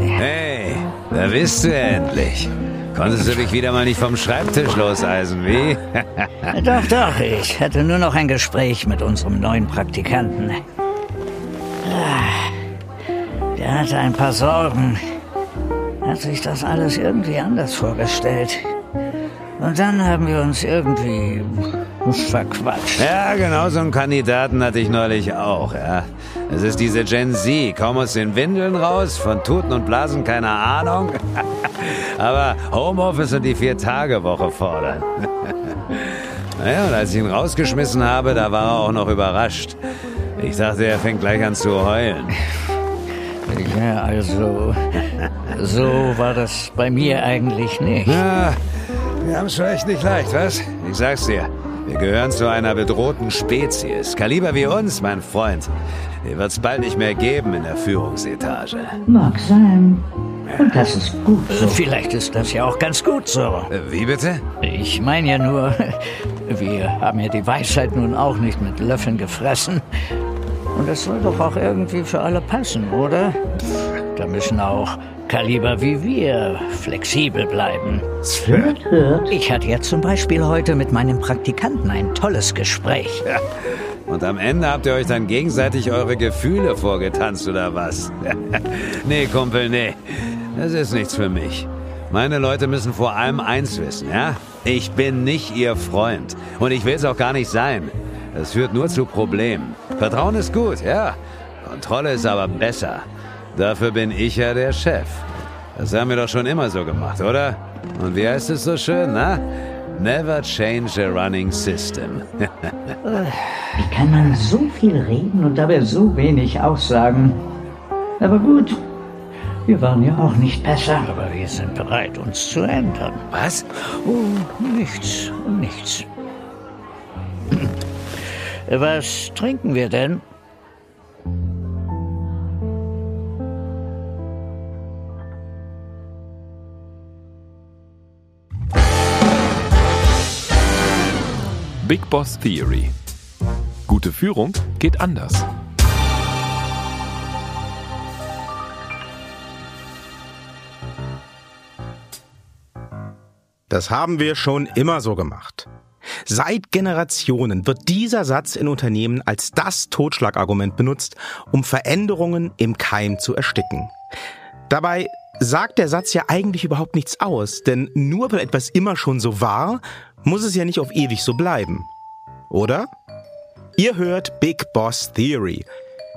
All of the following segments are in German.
Hey, da bist du endlich. Konntest du dich wieder mal nicht vom Schreibtisch loseisen, wie? doch, doch, ich hatte nur noch ein Gespräch mit unserem neuen Praktikanten. Ah, der hatte ein paar Sorgen. Hat sich das alles irgendwie anders vorgestellt. Und dann haben wir uns irgendwie verquatscht. Ja, genau so einen Kandidaten hatte ich neulich auch, ja. Es ist diese Gen Z, kaum aus den Windeln raus, von Tuten und Blasen keine Ahnung. Aber Homeoffice und die Vier-Tage-Woche fordern. naja, und als ich ihn rausgeschmissen habe, da war er auch noch überrascht. Ich dachte, er fängt gleich an zu heulen. Ja, also, so war das bei mir eigentlich nicht. Ja, wir haben es schon echt nicht leicht, was? Ich sag's dir. Wir gehören zu einer bedrohten Spezies. Kaliber wie uns, mein Freund. Die wird's bald nicht mehr geben in der Führungsetage. Mag sein. Und das ist gut so. Vielleicht ist das ja auch ganz gut so. Äh, wie bitte? Ich meine ja nur, wir haben ja die Weisheit nun auch nicht mit Löffeln gefressen. Und das soll doch auch irgendwie für alle passen, oder? Da müssen auch Kaliber wie wir flexibel bleiben. Hört, hört. Ich hatte ja zum Beispiel heute mit meinem Praktikanten ein tolles Gespräch. Ja. Und am Ende habt ihr euch dann gegenseitig eure Gefühle vorgetanzt oder was? nee, Kumpel, nee. Das ist nichts für mich. Meine Leute müssen vor allem eins wissen, ja? Ich bin nicht ihr Freund. Und ich will es auch gar nicht sein. Das führt nur zu Problemen. Vertrauen ist gut, ja. Kontrolle ist aber besser. Dafür bin ich ja der Chef. Das haben wir doch schon immer so gemacht, oder? Und wie heißt es so schön, na? Never change a running system. wie kann man so viel reden und dabei so wenig aussagen? Aber gut, wir waren ja auch nicht besser. Aber wir sind bereit, uns zu ändern. Was? Oh, nichts, nichts. Was trinken wir denn? Big Boss Theory. Gute Führung geht anders. Das haben wir schon immer so gemacht. Seit Generationen wird dieser Satz in Unternehmen als das Totschlagargument benutzt, um Veränderungen im Keim zu ersticken. Dabei sagt der Satz ja eigentlich überhaupt nichts aus, denn nur weil etwas immer schon so war, muss es ja nicht auf ewig so bleiben. Oder? Ihr hört Big Boss Theory.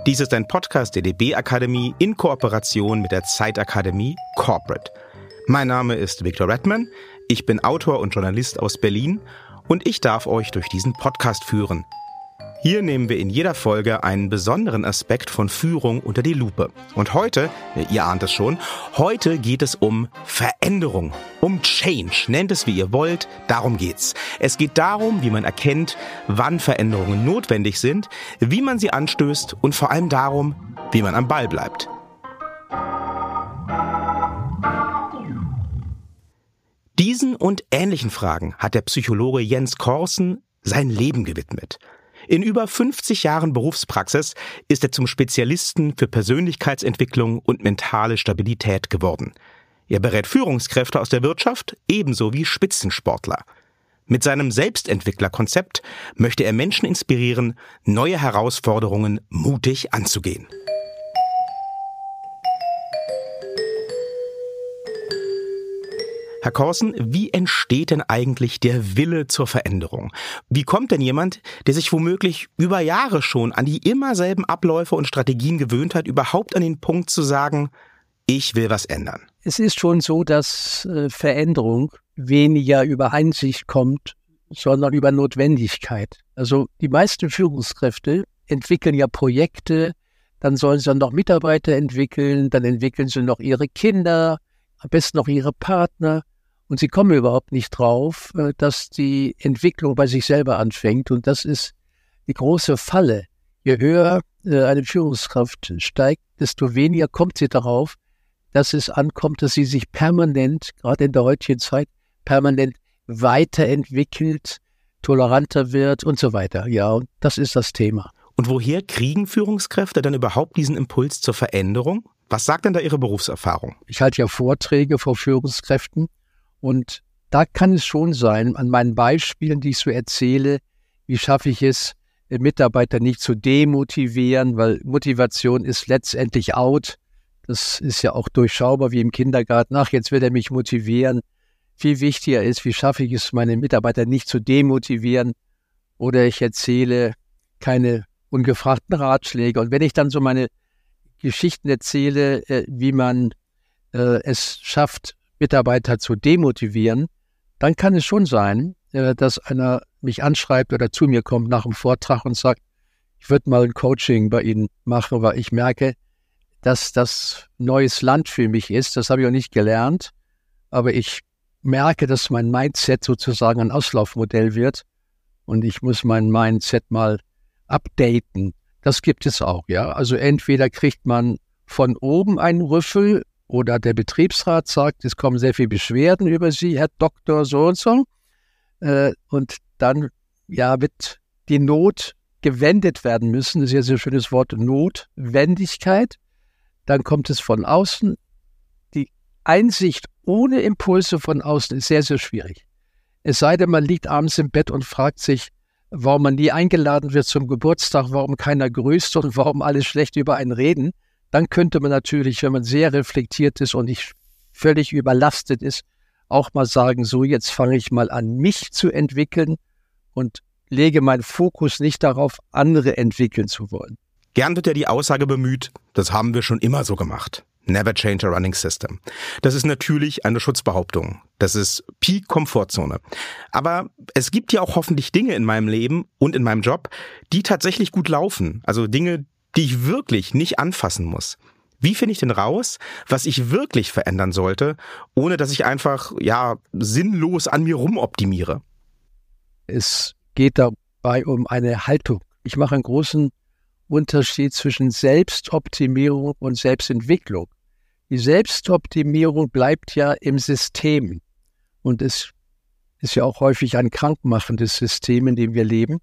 Dies ist ein Podcast der DB Akademie in Kooperation mit der Zeitakademie Corporate. Mein Name ist Victor Redman, ich bin Autor und Journalist aus Berlin und ich darf euch durch diesen Podcast führen – hier nehmen wir in jeder Folge einen besonderen Aspekt von Führung unter die Lupe. Und heute, ihr ahnt es schon, heute geht es um Veränderung, um Change. Nennt es wie ihr wollt, darum geht's. Es geht darum, wie man erkennt, wann Veränderungen notwendig sind, wie man sie anstößt und vor allem darum, wie man am Ball bleibt. Diesen und ähnlichen Fragen hat der Psychologe Jens Korsen sein Leben gewidmet. In über 50 Jahren Berufspraxis ist er zum Spezialisten für Persönlichkeitsentwicklung und mentale Stabilität geworden. Er berät Führungskräfte aus der Wirtschaft ebenso wie Spitzensportler. Mit seinem Selbstentwicklerkonzept möchte er Menschen inspirieren, neue Herausforderungen mutig anzugehen. Herr Korsen, wie entsteht denn eigentlich der Wille zur Veränderung? Wie kommt denn jemand, der sich womöglich über Jahre schon an die immer selben Abläufe und Strategien gewöhnt hat, überhaupt an den Punkt zu sagen, ich will was ändern? Es ist schon so, dass äh, Veränderung weniger über Einsicht kommt, sondern über Notwendigkeit. Also die meisten Führungskräfte entwickeln ja Projekte, dann sollen sie dann noch Mitarbeiter entwickeln, dann entwickeln sie noch ihre Kinder, am besten noch ihre Partner. Und sie kommen überhaupt nicht drauf, äh, dass die Entwicklung bei sich selber anfängt. Und das ist die große Falle. Je höher äh, eine Führungskraft steigt, desto weniger kommt sie darauf, dass es ankommt, dass sie sich permanent, gerade in der heutigen Zeit, permanent weiterentwickelt, toleranter wird und so weiter. Ja, und das ist das Thema. Und woher kriegen Führungskräfte dann überhaupt diesen Impuls zur Veränderung? Was sagt denn da Ihre Berufserfahrung? Ich halte ja Vorträge vor Führungskräften und da kann es schon sein, an meinen Beispielen, die ich so erzähle, wie schaffe ich es, Mitarbeiter nicht zu demotivieren, weil Motivation ist letztendlich out. Das ist ja auch durchschaubar wie im Kindergarten. Ach, jetzt wird er mich motivieren. Viel wichtiger ist, wie schaffe ich es, meine Mitarbeiter nicht zu demotivieren. Oder ich erzähle keine ungefragten Ratschläge. Und wenn ich dann so meine Geschichten erzähle, äh, wie man äh, es schafft, Mitarbeiter zu demotivieren, dann kann es schon sein, äh, dass einer mich anschreibt oder zu mir kommt nach dem Vortrag und sagt, ich würde mal ein Coaching bei Ihnen machen, weil ich merke, dass das neues Land für mich ist. Das habe ich auch nicht gelernt, aber ich merke, dass mein Mindset sozusagen ein Auslaufmodell wird und ich muss mein Mindset mal updaten. Das gibt es auch, ja. Also entweder kriegt man von oben einen Rüffel oder der Betriebsrat sagt, es kommen sehr viele Beschwerden über Sie, Herr Doktor so und so. Äh, und dann ja wird die Not gewendet werden müssen. Das ist ja so ein schönes Wort Notwendigkeit. Dann kommt es von außen. Die Einsicht ohne Impulse von außen ist sehr, sehr schwierig. Es sei denn, man liegt abends im Bett und fragt sich, warum man nie eingeladen wird zum Geburtstag, warum keiner grüßt und warum alle schlecht über einen reden. Dann könnte man natürlich, wenn man sehr reflektiert ist und nicht völlig überlastet ist, auch mal sagen, so jetzt fange ich mal an, mich zu entwickeln und lege meinen Fokus nicht darauf, andere entwickeln zu wollen. Gern wird ja die Aussage bemüht, das haben wir schon immer so gemacht. Never change a running system. Das ist natürlich eine Schutzbehauptung. Das ist Peak Komfortzone. Aber es gibt ja auch hoffentlich Dinge in meinem Leben und in meinem Job, die tatsächlich gut laufen. Also Dinge, die ich wirklich nicht anfassen muss. Wie finde ich denn raus, was ich wirklich verändern sollte, ohne dass ich einfach, ja, sinnlos an mir rumoptimiere? Es geht dabei um eine Haltung. Ich mache einen großen Unterschied zwischen Selbstoptimierung und Selbstentwicklung. Die Selbstoptimierung bleibt ja im System und es ist ja auch häufig ein krankmachendes System, in dem wir leben.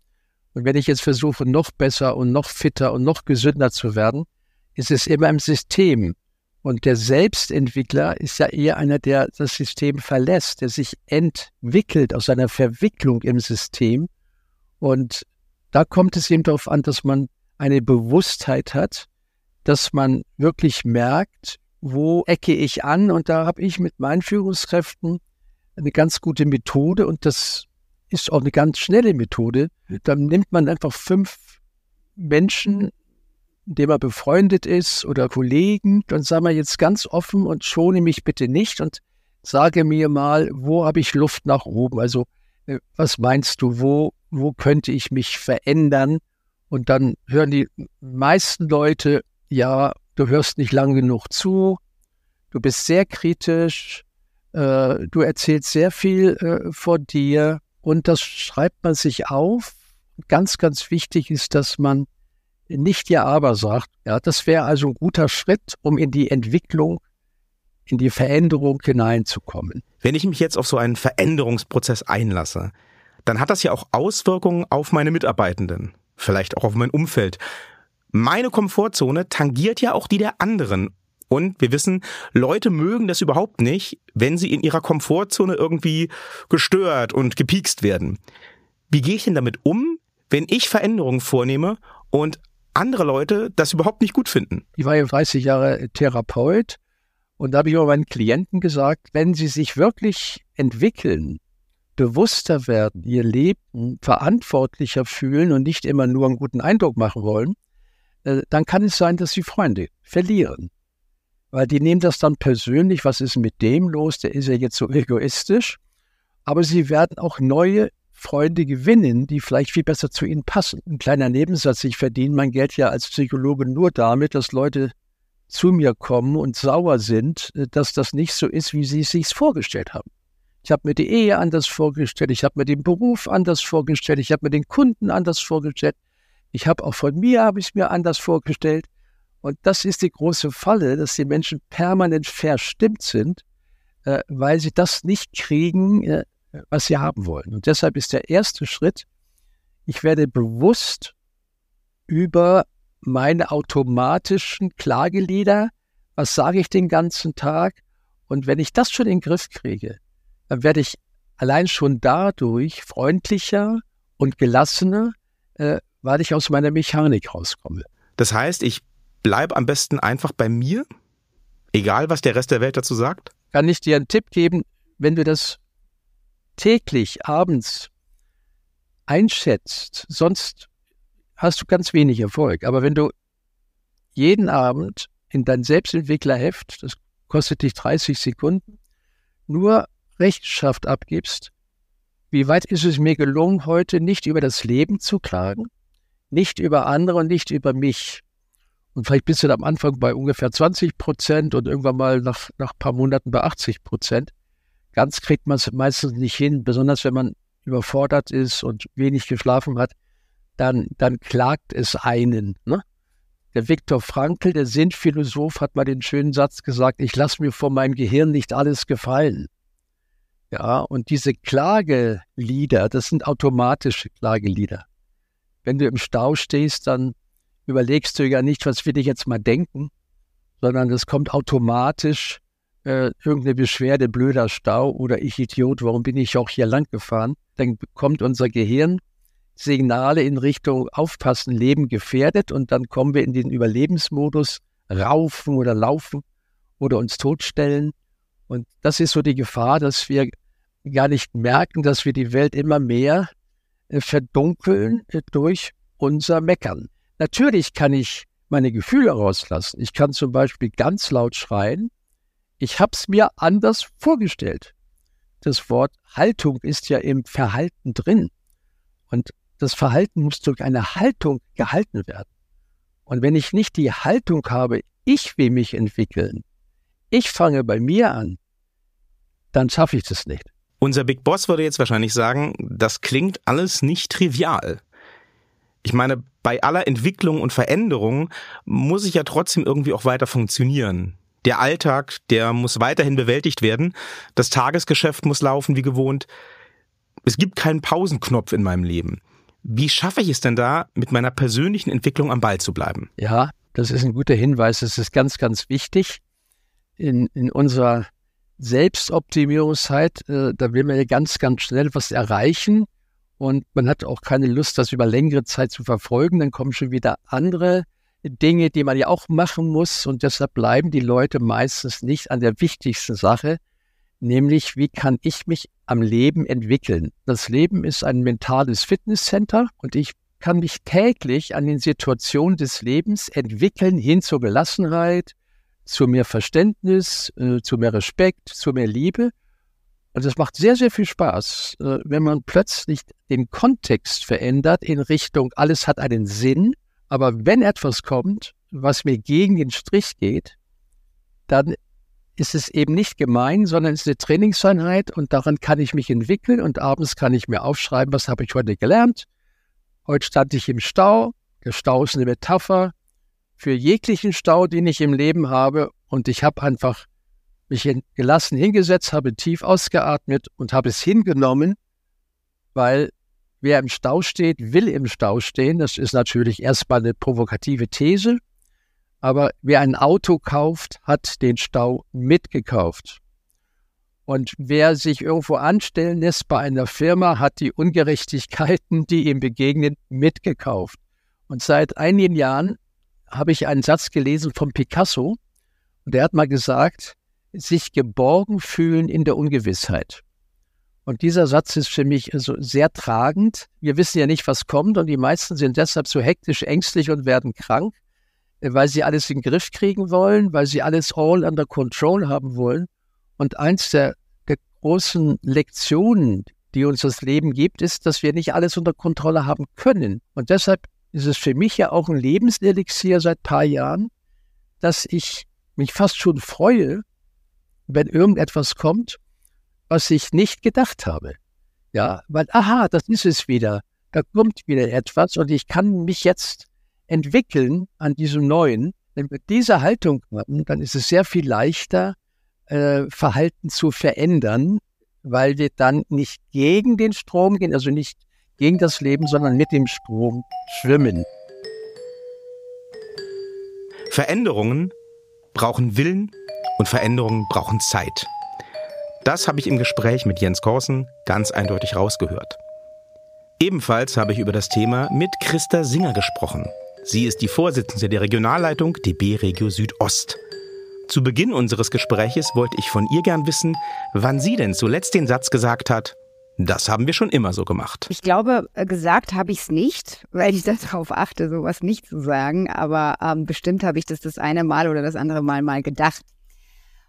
Und wenn ich jetzt versuche, noch besser und noch fitter und noch gesünder zu werden, ist es immer im System. Und der Selbstentwickler ist ja eher einer, der das System verlässt, der sich entwickelt aus einer Verwicklung im System. Und da kommt es eben darauf an, dass man eine Bewusstheit hat, dass man wirklich merkt, wo ecke ich an. Und da habe ich mit meinen Führungskräften eine ganz gute Methode und das ist auch eine ganz schnelle Methode. Dann nimmt man einfach fünf Menschen, dem er befreundet ist oder Kollegen, dann sagen wir jetzt ganz offen und schone mich bitte nicht und sage mir mal, wo habe ich Luft nach oben? Also äh, was meinst du, wo, wo könnte ich mich verändern? Und dann hören die meisten Leute, ja, du hörst nicht lang genug zu, du bist sehr kritisch, äh, du erzählst sehr viel äh, vor dir und das schreibt man sich auf. Ganz, ganz wichtig ist, dass man nicht ja aber sagt. Ja, das wäre also ein guter Schritt, um in die Entwicklung, in die Veränderung hineinzukommen. Wenn ich mich jetzt auf so einen Veränderungsprozess einlasse, dann hat das ja auch Auswirkungen auf meine Mitarbeitenden, vielleicht auch auf mein Umfeld. Meine Komfortzone tangiert ja auch die der anderen. Und wir wissen, Leute mögen das überhaupt nicht, wenn sie in ihrer Komfortzone irgendwie gestört und gepiekst werden. Wie gehe ich denn damit um, wenn ich Veränderungen vornehme und andere Leute das überhaupt nicht gut finden? Ich war ja 30 Jahre Therapeut und da habe ich auch meinen Klienten gesagt, wenn sie sich wirklich entwickeln, bewusster werden, ihr Leben verantwortlicher fühlen und nicht immer nur einen guten Eindruck machen wollen, äh, dann kann es sein, dass sie Freunde verlieren. Weil die nehmen das dann persönlich, was ist mit dem los, der ist ja jetzt so egoistisch. Aber sie werden auch neue Freunde gewinnen, die vielleicht viel besser zu ihnen passen. Ein kleiner Nebensatz, ich verdiene mein Geld ja als Psychologe nur damit, dass Leute zu mir kommen und sauer sind, äh, dass das nicht so ist, wie sie es sich vorgestellt haben. Ich habe mir die Ehe anders vorgestellt, ich habe mir den Beruf anders vorgestellt, ich habe mir den Kunden anders vorgestellt. Ich habe auch von mir, habe ich es mir anders vorgestellt. Und das ist die große Falle, dass die Menschen permanent verstimmt sind, äh, weil sie das nicht kriegen, äh, was sie haben wollen. Und deshalb ist der erste Schritt, ich werde bewusst über meine automatischen Klagelieder. Was sage ich den ganzen Tag? Und wenn ich das schon in den Griff kriege, dann werde ich allein schon dadurch freundlicher und gelassener, äh, weil ich aus meiner Mechanik rauskomme. Das heißt, ich bleibe am besten einfach bei mir, egal was der Rest der Welt dazu sagt? Kann ich dir einen Tipp geben, wenn du das täglich abends einschätzt, sonst hast du ganz wenig Erfolg. Aber wenn du jeden Abend in dein Selbstentwicklerheft, das kostet dich 30 Sekunden, nur Rechenschaft abgibst, wie weit ist es mir gelungen, heute nicht über das Leben zu klagen, nicht über andere und nicht über mich. Und vielleicht bist du am Anfang bei ungefähr 20 Prozent und irgendwann mal nach, nach ein paar Monaten bei 80 Prozent. Ganz kriegt man es meistens nicht hin, besonders wenn man überfordert ist und wenig geschlafen hat, dann, dann klagt es einen. Ne? Der Viktor Frankl, der Sinnphilosoph, hat mal den schönen Satz gesagt, ich lasse mir von meinem Gehirn nicht alles gefallen. Ja, und diese Klagelieder, das sind automatische Klagelieder. Wenn du im Stau stehst, dann überlegst du ja nicht, was will ich jetzt mal denken, sondern das kommt automatisch äh, irgendeine Beschwerde, blöder Stau oder ich Idiot, warum bin ich auch hier lang gefahren? Dann bekommt unser Gehirn Signale in Richtung Aufpassen, Leben gefährdet und dann kommen wir in den Überlebensmodus, raufen oder laufen oder uns totstellen. Und das ist so die Gefahr, dass wir gar nicht merken, dass wir die Welt immer mehr äh, verdunkeln äh, durch unser Meckern. Natürlich kann ich meine Gefühle rauslassen. Ich kann zum Beispiel ganz laut schreien. Ich habe es mir anders vorgestellt. Das Wort Haltung ist ja im Verhalten drin. Und das Verhalten muss durch eine Haltung gehalten werden. Und wenn ich nicht die Haltung habe, ich will mich entwickeln, ich fange bei mir an, dann schaffe ich das nicht. Unser Big Boss würde jetzt wahrscheinlich sagen, das klingt alles nicht trivial. Ich meine, bei aller Entwicklung und Veränderung muss ich ja trotzdem irgendwie auch weiter funktionieren. Der Alltag, der muss weiterhin bewältigt werden. Das Tagesgeschäft muss laufen wie gewohnt. Es gibt keinen Pausenknopf in meinem Leben. Wie schaffe ich es denn da, mit meiner persönlichen Entwicklung am Ball zu bleiben? Ja, das ist ein guter Hinweis. Das ist ganz, ganz wichtig. In, in unserer Selbstoptimierungszeit, äh, da will man ja ganz, ganz schnell was erreichen und man hat auch keine Lust, das über längere Zeit zu verfolgen. Dann kommen schon wieder andere Dinge, die man ja auch machen muss und deshalb bleiben die Leute meistens nicht an der wichtigsten Sache, nämlich wie kann ich mich am Leben entwickeln. Das Leben ist ein mentales Fitnesscenter und ich kann mich täglich an den Situationen des Lebens entwickeln hin zur Gelassenheit, zu mehr Verständnis, äh, zu mehr Respekt, zu mehr Liebe. Und es macht sehr, sehr viel Spaß, äh, wenn man plötzlich den Kontext verändert in Richtung, alles hat einen Sinn. Aber wenn etwas kommt, was mir gegen den Strich geht, dann ist es eben nicht gemein, sondern es ist eine Trainingseinheit und daran kann ich mich entwickeln und abends kann ich mir aufschreiben, was habe ich heute gelernt. Heute stand ich im Stau. Der Stau ist eine Metapher für jeglichen Stau, den ich im Leben habe und ich habe einfach mich gelassen hingesetzt, habe tief ausgeatmet und habe es hingenommen, weil wer im Stau steht, will im Stau stehen. Das ist natürlich erstmal eine provokative These. Aber wer ein Auto kauft, hat den Stau mitgekauft. Und wer sich irgendwo anstellen lässt bei einer Firma, hat die Ungerechtigkeiten, die ihm begegnen, mitgekauft. Und seit einigen Jahren habe ich einen Satz gelesen von Picasso. Und der hat mal gesagt, sich geborgen fühlen in der Ungewissheit. Und dieser Satz ist für mich also sehr tragend. Wir wissen ja nicht, was kommt und die meisten sind deshalb so hektisch, ängstlich und werden krank weil sie alles in den Griff kriegen wollen, weil sie alles all under control haben wollen. Und eins der, der großen Lektionen, die uns das Leben gibt, ist, dass wir nicht alles unter Kontrolle haben können. Und deshalb ist es für mich ja auch ein Lebenselixier seit paar Jahren, dass ich mich fast schon freue, wenn irgendetwas kommt, was ich nicht gedacht habe. Ja, weil, aha, das ist es wieder. Da kommt wieder etwas und ich kann mich jetzt entwickeln an diesem Neuen, wenn wir diese Haltung haben, dann ist es sehr viel leichter, äh, Verhalten zu verändern, weil wir dann nicht gegen den Strom gehen, also nicht gegen das Leben, sondern mit dem Strom schwimmen. Veränderungen brauchen Willen und Veränderungen brauchen Zeit. Das habe ich im Gespräch mit Jens Korsen ganz eindeutig rausgehört. Ebenfalls habe ich über das Thema mit Christa Singer gesprochen. Sie ist die Vorsitzende der Regionalleitung DB Regio Südost. Zu Beginn unseres Gespräches wollte ich von ihr gern wissen, wann sie denn zuletzt den Satz gesagt hat, das haben wir schon immer so gemacht. Ich glaube, äh, gesagt habe ich es nicht, weil ich darauf achte, sowas nicht zu sagen. Aber ähm, bestimmt habe ich das das eine Mal oder das andere Mal mal gedacht.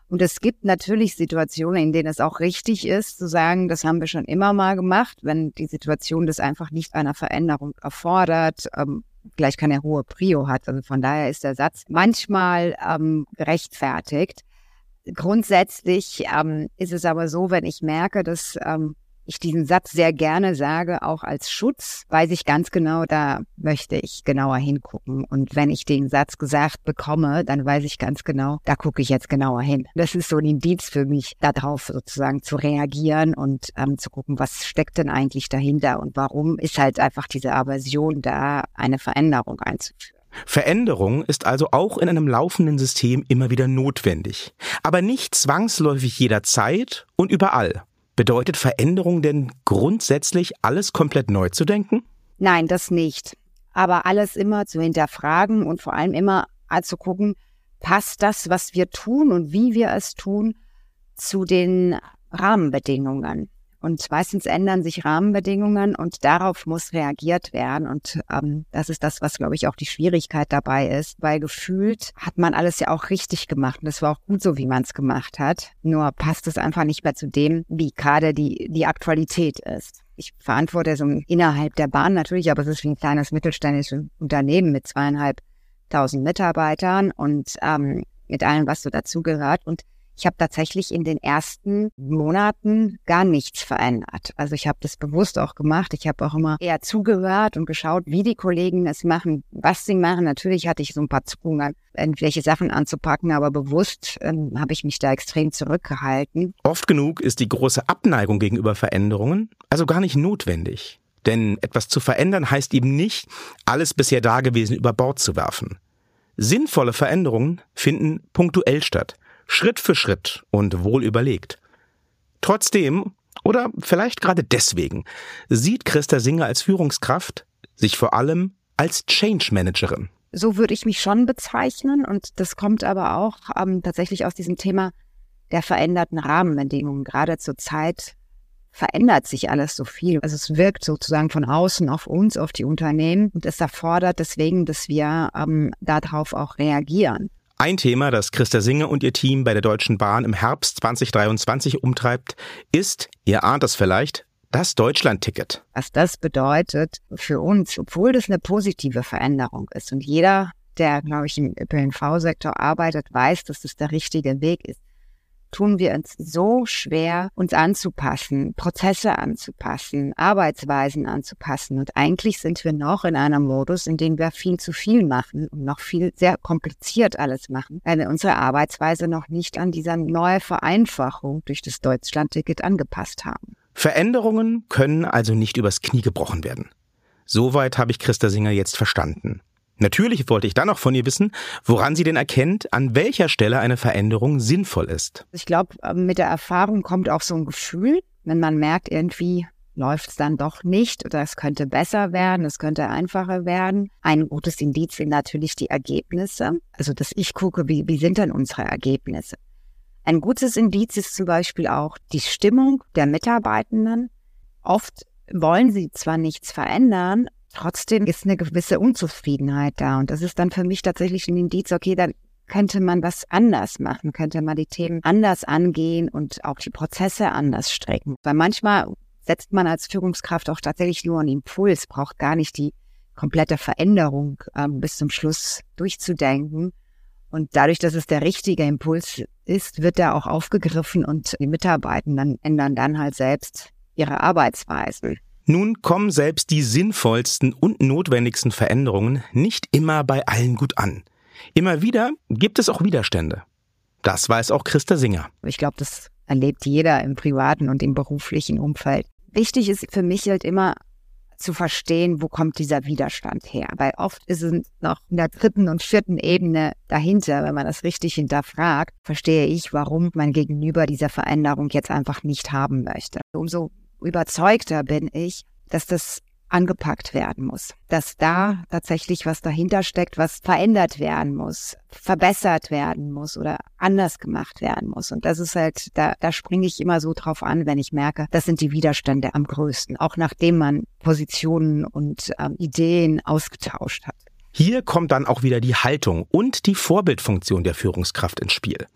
Und es gibt natürlich Situationen, in denen es auch richtig ist, zu sagen, das haben wir schon immer mal gemacht, wenn die Situation das einfach nicht einer Veränderung erfordert, ähm, gleich keine hohe Prio hat. Also von daher ist der Satz manchmal ähm, gerechtfertigt. Grundsätzlich ähm, ist es aber so, wenn ich merke, dass ähm, ich diesen Satz sehr gerne sage, auch als Schutz, weiß ich ganz genau, da möchte ich genauer hingucken. Und wenn ich den Satz gesagt bekomme, dann weiß ich ganz genau, da gucke ich jetzt genauer hin. Das ist so ein Indiz für mich, darauf sozusagen zu reagieren und ähm, zu gucken, was steckt denn eigentlich dahinter und warum ist halt einfach diese Aversion da, eine Veränderung einzuführen. Veränderung ist also auch in einem laufenden System immer wieder notwendig, aber nicht zwangsläufig jederzeit und überall. Bedeutet Veränderung denn grundsätzlich alles komplett neu zu denken? Nein, das nicht. Aber alles immer zu hinterfragen und vor allem immer zu gucken, passt das, was wir tun und wie wir es tun, zu den Rahmenbedingungen. Und meistens ändern sich Rahmenbedingungen und darauf muss reagiert werden. Und ähm, das ist das, was, glaube ich, auch die Schwierigkeit dabei ist, weil gefühlt hat man alles ja auch richtig gemacht. Und das war auch gut so, wie man es gemacht hat. Nur passt es einfach nicht mehr zu dem, wie gerade die, die Aktualität ist. Ich verantworte so innerhalb der Bahn natürlich, aber es ist wie ein kleines mittelständisches Unternehmen mit zweieinhalbtausend Mitarbeitern und ähm, mit allem, was so dazugehört. Und ich habe tatsächlich in den ersten Monaten gar nichts verändert. Also ich habe das bewusst auch gemacht. Ich habe auch immer eher zugehört und geschaut, wie die Kollegen es machen, was sie machen. Natürlich hatte ich so ein paar Zuckungen, irgendwelche Sachen anzupacken, aber bewusst ähm, habe ich mich da extrem zurückgehalten. Oft genug ist die große Abneigung gegenüber Veränderungen also gar nicht notwendig. Denn etwas zu verändern heißt eben nicht, alles bisher Dagewesen über Bord zu werfen. Sinnvolle Veränderungen finden punktuell statt Schritt für Schritt und wohl überlegt. Trotzdem, oder vielleicht gerade deswegen, sieht Christa Singer als Führungskraft sich vor allem als Change Managerin. So würde ich mich schon bezeichnen und das kommt aber auch ähm, tatsächlich aus diesem Thema der veränderten Rahmenbedingungen. Gerade zur Zeit verändert sich alles so viel. Also es wirkt sozusagen von außen auf uns, auf die Unternehmen und es erfordert deswegen, dass wir ähm, darauf auch reagieren. Ein Thema, das Christa Singer und ihr Team bei der Deutschen Bahn im Herbst 2023 umtreibt, ist, ihr ahnt es vielleicht, das Deutschlandticket. Was das bedeutet für uns, obwohl das eine positive Veränderung ist und jeder, der, glaube ich, im ÖPNV-Sektor arbeitet, weiß, dass das der richtige Weg ist tun wir uns so schwer, uns anzupassen, Prozesse anzupassen, Arbeitsweisen anzupassen. Und eigentlich sind wir noch in einem Modus, in dem wir viel zu viel machen und noch viel sehr kompliziert alles machen, weil wir unsere Arbeitsweise noch nicht an dieser neue Vereinfachung durch das Deutschlandticket angepasst haben. Veränderungen können also nicht übers Knie gebrochen werden. Soweit habe ich Christa Singer jetzt verstanden. Natürlich wollte ich dann noch von ihr wissen, woran sie denn erkennt, an welcher Stelle eine Veränderung sinnvoll ist. Ich glaube, ähm, mit der Erfahrung kommt auch so ein Gefühl, wenn man merkt, irgendwie läuft es dann doch nicht oder es könnte besser werden, es könnte einfacher werden. Ein gutes Indiz sind natürlich die Ergebnisse. Also, dass ich gucke, wie, wie sind denn unsere Ergebnisse? Ein gutes Indiz ist zum Beispiel auch die Stimmung der Mitarbeitenden. Oft wollen sie zwar nichts verändern, Trotzdem ist eine gewisse Unzufriedenheit da. Und das ist dann für mich tatsächlich ein Indiz, okay, dann könnte man was anders machen, könnte man die Themen anders angehen und auch die Prozesse anders strecken. Weil manchmal setzt man als Führungskraft auch tatsächlich nur einen Impuls, braucht gar nicht die komplette Veränderung ähm, bis zum Schluss durchzudenken. Und dadurch, dass es der richtige Impuls ist, wird er auch aufgegriffen und die Mitarbeitenden ändern dann halt selbst ihre Arbeitsweisen. Nun kommen selbst die sinnvollsten und notwendigsten Veränderungen nicht immer bei allen gut an. Immer wieder gibt es auch Widerstände. Das weiß auch Christa Singer. Ich glaube, das erlebt jeder im privaten und im beruflichen Umfeld. Wichtig ist für mich halt immer zu verstehen, wo kommt dieser Widerstand her. Weil oft ist es noch in der dritten und vierten Ebene dahinter, wenn man das richtig hinterfragt, verstehe ich, warum mein Gegenüber diese Veränderung jetzt einfach nicht haben möchte. Umso überzeugter bin ich, dass das angepackt werden muss, dass da tatsächlich was dahinter steckt, was verändert werden muss, verbessert werden muss oder anders gemacht werden muss. Und das ist halt, da, da springe ich immer so drauf an, wenn ich merke, das sind die Widerstände am größten, auch nachdem man Positionen und ähm, Ideen ausgetauscht hat. Hier kommt dann auch wieder die Haltung und die Vorbildfunktion der Führungskraft ins Spiel.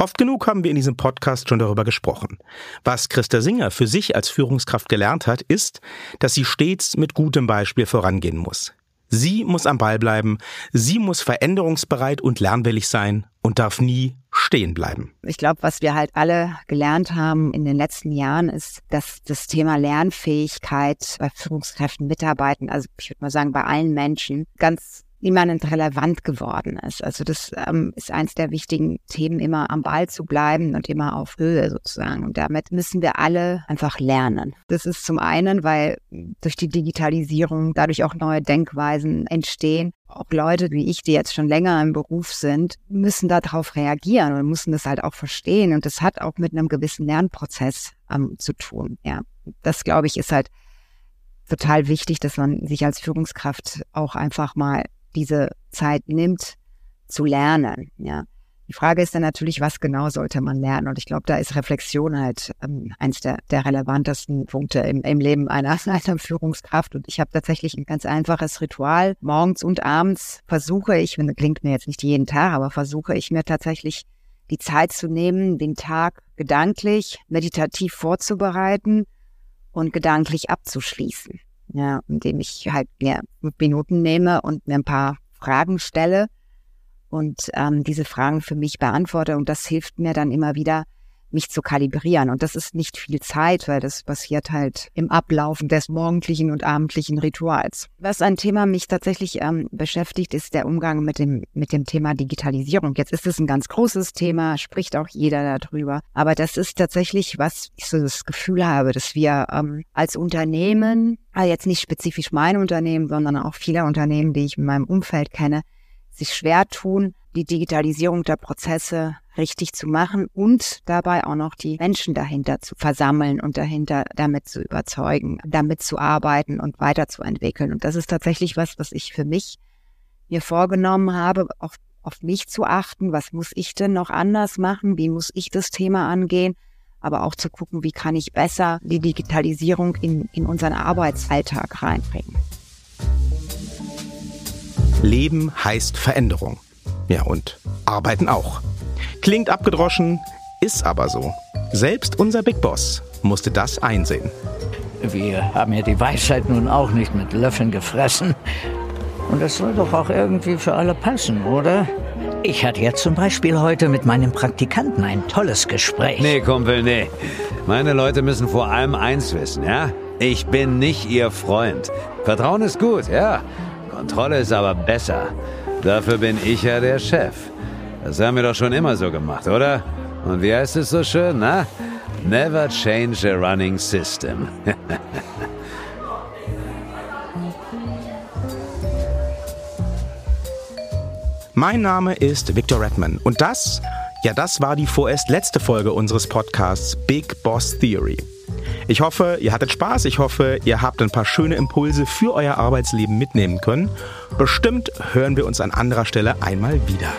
Oft genug haben wir in diesem Podcast schon darüber gesprochen. Was Christa Singer für sich als Führungskraft gelernt hat, ist, dass sie stets mit gutem Beispiel vorangehen muss. Sie muss am Ball bleiben, sie muss veränderungsbereit und lernwillig sein und darf nie stehen bleiben. Ich glaube, was wir halt alle gelernt haben in den letzten Jahren, ist, dass das Thema Lernfähigkeit bei Führungskräften, Mitarbeitern, also ich würde mal sagen bei allen Menschen, ganz immanent relevant geworden ist. Also das ähm, ist eins der wichtigen Themen, immer am Ball zu bleiben und immer auf Höhe sozusagen. Und damit müssen wir alle einfach lernen. Das ist zum einen, weil durch die Digitalisierung dadurch auch neue Denkweisen entstehen. Auch Leute wie ich, die jetzt schon länger im Beruf sind, müssen darauf reagieren und müssen das halt auch verstehen. Und das hat auch mit einem gewissen Lernprozess ähm, zu tun. Ja, das glaube ich ist halt total wichtig, dass man sich als Führungskraft auch einfach mal diese Zeit nimmt, zu lernen. Ja. Die Frage ist dann natürlich, was genau sollte man lernen? Und ich glaube, da ist Reflexion halt ähm, eins der, der relevantesten Punkte im, im Leben einer, einer Führungskraft. Und ich habe tatsächlich ein ganz einfaches Ritual. Morgens und abends versuche ich, wenn klingt mir jetzt nicht jeden Tag, aber versuche ich mir tatsächlich die Zeit zu nehmen, den Tag gedanklich, meditativ vorzubereiten und gedanklich abzuschließen ja, indem ich halt mir Minuten nehme und mir ein paar Fragen stelle und ähm, diese Fragen für mich beantworte. Und das hilft mir dann immer wieder, mich zu kalibrieren. Und das ist nicht viel Zeit, weil das passiert halt im Ablaufen des morgendlichen und abendlichen Rituals. Was ein Thema mich tatsächlich ähm, beschäftigt, ist der Umgang mit dem, mit dem Thema Digitalisierung. Jetzt ist es ein ganz großes Thema, spricht auch jeder darüber. Aber das ist tatsächlich, was ich so das Gefühl habe, dass wir ähm, als Unternehmen, also jetzt nicht spezifisch mein Unternehmen, sondern auch viele Unternehmen, die ich in meinem Umfeld kenne, sich schwer tun, die Digitalisierung der Prozesse richtig zu machen und dabei auch noch die Menschen dahinter zu versammeln und dahinter damit zu überzeugen, damit zu arbeiten und weiterzuentwickeln. Und das ist tatsächlich was, was ich für mich mir vorgenommen habe, auf, auf mich zu achten. Was muss ich denn noch anders machen? Wie muss ich das Thema angehen? Aber auch zu gucken, wie kann ich besser die Digitalisierung in, in unseren Arbeitsalltag reinbringen. Leben heißt Veränderung. Ja, und arbeiten auch. Klingt abgedroschen, ist aber so. Selbst unser Big Boss musste das einsehen. Wir haben ja die Weisheit nun auch nicht mit Löffeln gefressen. Und das soll doch auch irgendwie für alle passen, oder? Ich hatte jetzt zum Beispiel heute mit meinem Praktikanten ein tolles Gespräch. Nee, Kumpel, nee. Meine Leute müssen vor allem eins wissen, ja? Ich bin nicht ihr Freund. Vertrauen ist gut, ja. Kontrolle ist aber besser. Dafür bin ich ja der Chef. Das haben wir doch schon immer so gemacht, oder? Und wie heißt es so schön, na? Never change a running system. mein Name ist Victor Redman und das, ja, das war die vorerst letzte Folge unseres Podcasts Big Boss Theory. Ich hoffe, ihr hattet Spaß. Ich hoffe, ihr habt ein paar schöne Impulse für euer Arbeitsleben mitnehmen können. Bestimmt hören wir uns an anderer Stelle einmal wieder.